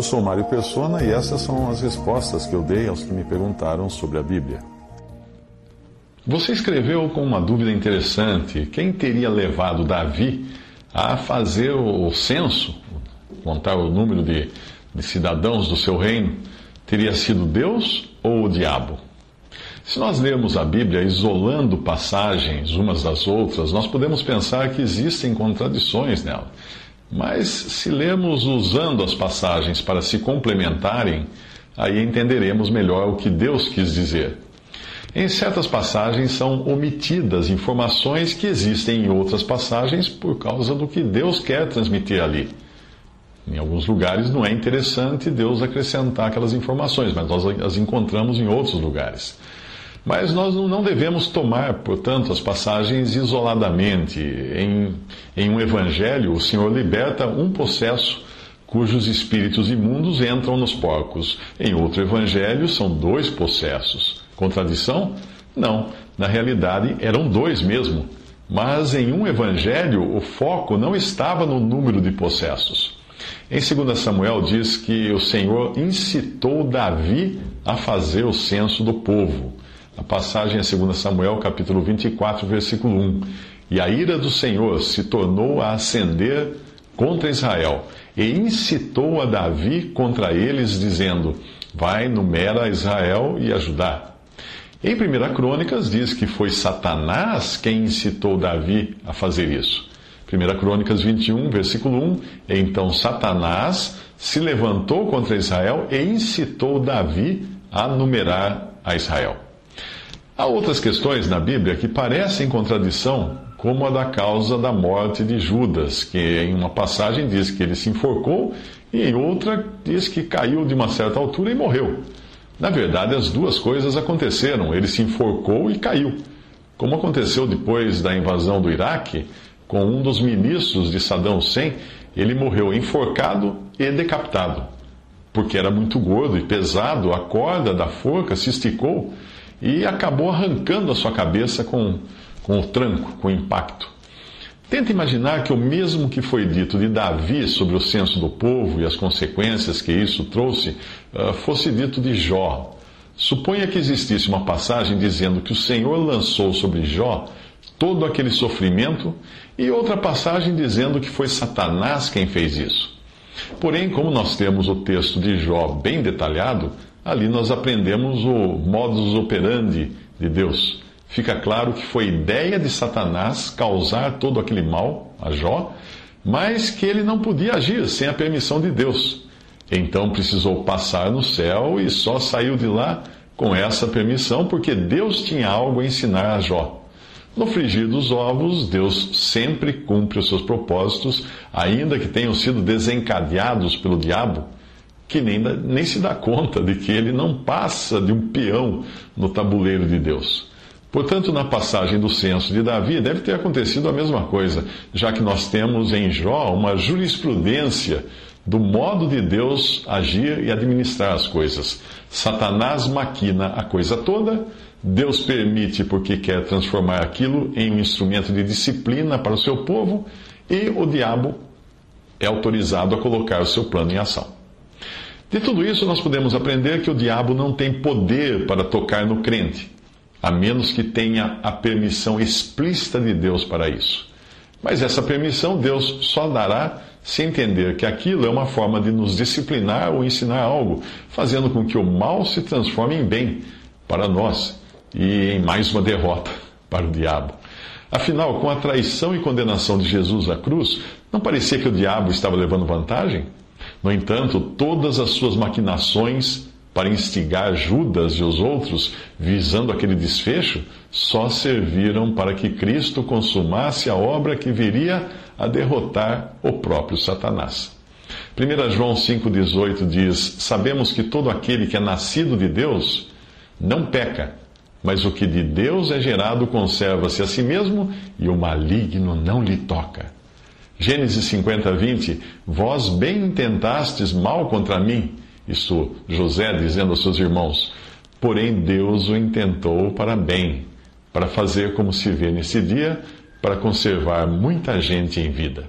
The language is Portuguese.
Eu sou Mário Persona e essas são as respostas que eu dei aos que me perguntaram sobre a Bíblia. Você escreveu com uma dúvida interessante: quem teria levado Davi a fazer o censo, contar o número de, de cidadãos do seu reino? Teria sido Deus ou o diabo? Se nós lermos a Bíblia isolando passagens umas das outras, nós podemos pensar que existem contradições nela. Mas se lermos usando as passagens para se complementarem, aí entenderemos melhor o que Deus quis dizer. Em certas passagens são omitidas informações que existem em outras passagens por causa do que Deus quer transmitir ali. Em alguns lugares não é interessante Deus acrescentar aquelas informações, mas nós as encontramos em outros lugares. Mas nós não devemos tomar, portanto, as passagens isoladamente. Em, em um evangelho, o Senhor liberta um possesso cujos espíritos imundos entram nos porcos. Em outro evangelho, são dois possessos. Contradição? Não. Na realidade, eram dois mesmo. Mas em um evangelho, o foco não estava no número de possessos. Em 2 Samuel diz que o Senhor incitou Davi a fazer o censo do povo. A passagem é 2 Samuel, capítulo 24, versículo 1. E a ira do Senhor se tornou a acender contra Israel, e incitou a Davi contra eles, dizendo: Vai, numera Israel e ajudar. Em 1 Crônicas diz que foi Satanás quem incitou Davi a fazer isso. 1 Crônicas 21, versículo 1: Então Satanás se levantou contra Israel e incitou Davi a numerar a Israel. Há outras questões na Bíblia que parecem contradição, como a da causa da morte de Judas, que em uma passagem diz que ele se enforcou e em outra diz que caiu de uma certa altura e morreu. Na verdade, as duas coisas aconteceram. Ele se enforcou e caiu. Como aconteceu depois da invasão do Iraque, com um dos ministros de Saddam Hussein, ele morreu enforcado e decapitado. Porque era muito gordo e pesado, a corda da forca se esticou e acabou arrancando a sua cabeça com, com o tranco, com o impacto. Tenta imaginar que o mesmo que foi dito de Davi sobre o censo do povo e as consequências que isso trouxe, ah, fosse dito de Jó. Suponha que existisse uma passagem dizendo que o Senhor lançou sobre Jó todo aquele sofrimento e outra passagem dizendo que foi Satanás quem fez isso. Porém, como nós temos o texto de Jó bem detalhado, Ali nós aprendemos o modus operandi de Deus. Fica claro que foi ideia de Satanás causar todo aquele mal a Jó, mas que ele não podia agir sem a permissão de Deus. Então precisou passar no céu e só saiu de lá com essa permissão porque Deus tinha algo a ensinar a Jó. No frigir dos ovos, Deus sempre cumpre os seus propósitos, ainda que tenham sido desencadeados pelo diabo que nem, nem se dá conta de que ele não passa de um peão no tabuleiro de Deus. Portanto, na passagem do censo de Davi, deve ter acontecido a mesma coisa, já que nós temos em Jó uma jurisprudência do modo de Deus agir e administrar as coisas. Satanás maquina a coisa toda, Deus permite porque quer transformar aquilo em um instrumento de disciplina para o seu povo, e o diabo é autorizado a colocar o seu plano em ação. De tudo isso, nós podemos aprender que o diabo não tem poder para tocar no crente, a menos que tenha a permissão explícita de Deus para isso. Mas essa permissão Deus só dará se entender que aquilo é uma forma de nos disciplinar ou ensinar algo, fazendo com que o mal se transforme em bem para nós e em mais uma derrota para o diabo. Afinal, com a traição e condenação de Jesus à cruz, não parecia que o diabo estava levando vantagem? No entanto, todas as suas maquinações para instigar Judas e os outros, visando aquele desfecho, só serviram para que Cristo consumasse a obra que viria a derrotar o próprio Satanás. 1 João 5,18 diz: Sabemos que todo aquele que é nascido de Deus não peca, mas o que de Deus é gerado conserva-se a si mesmo e o maligno não lhe toca. Gênesis 50, 20: Vós bem intentastes mal contra mim, isto José dizendo aos seus irmãos, porém Deus o intentou para bem, para fazer como se vê nesse dia, para conservar muita gente em vida.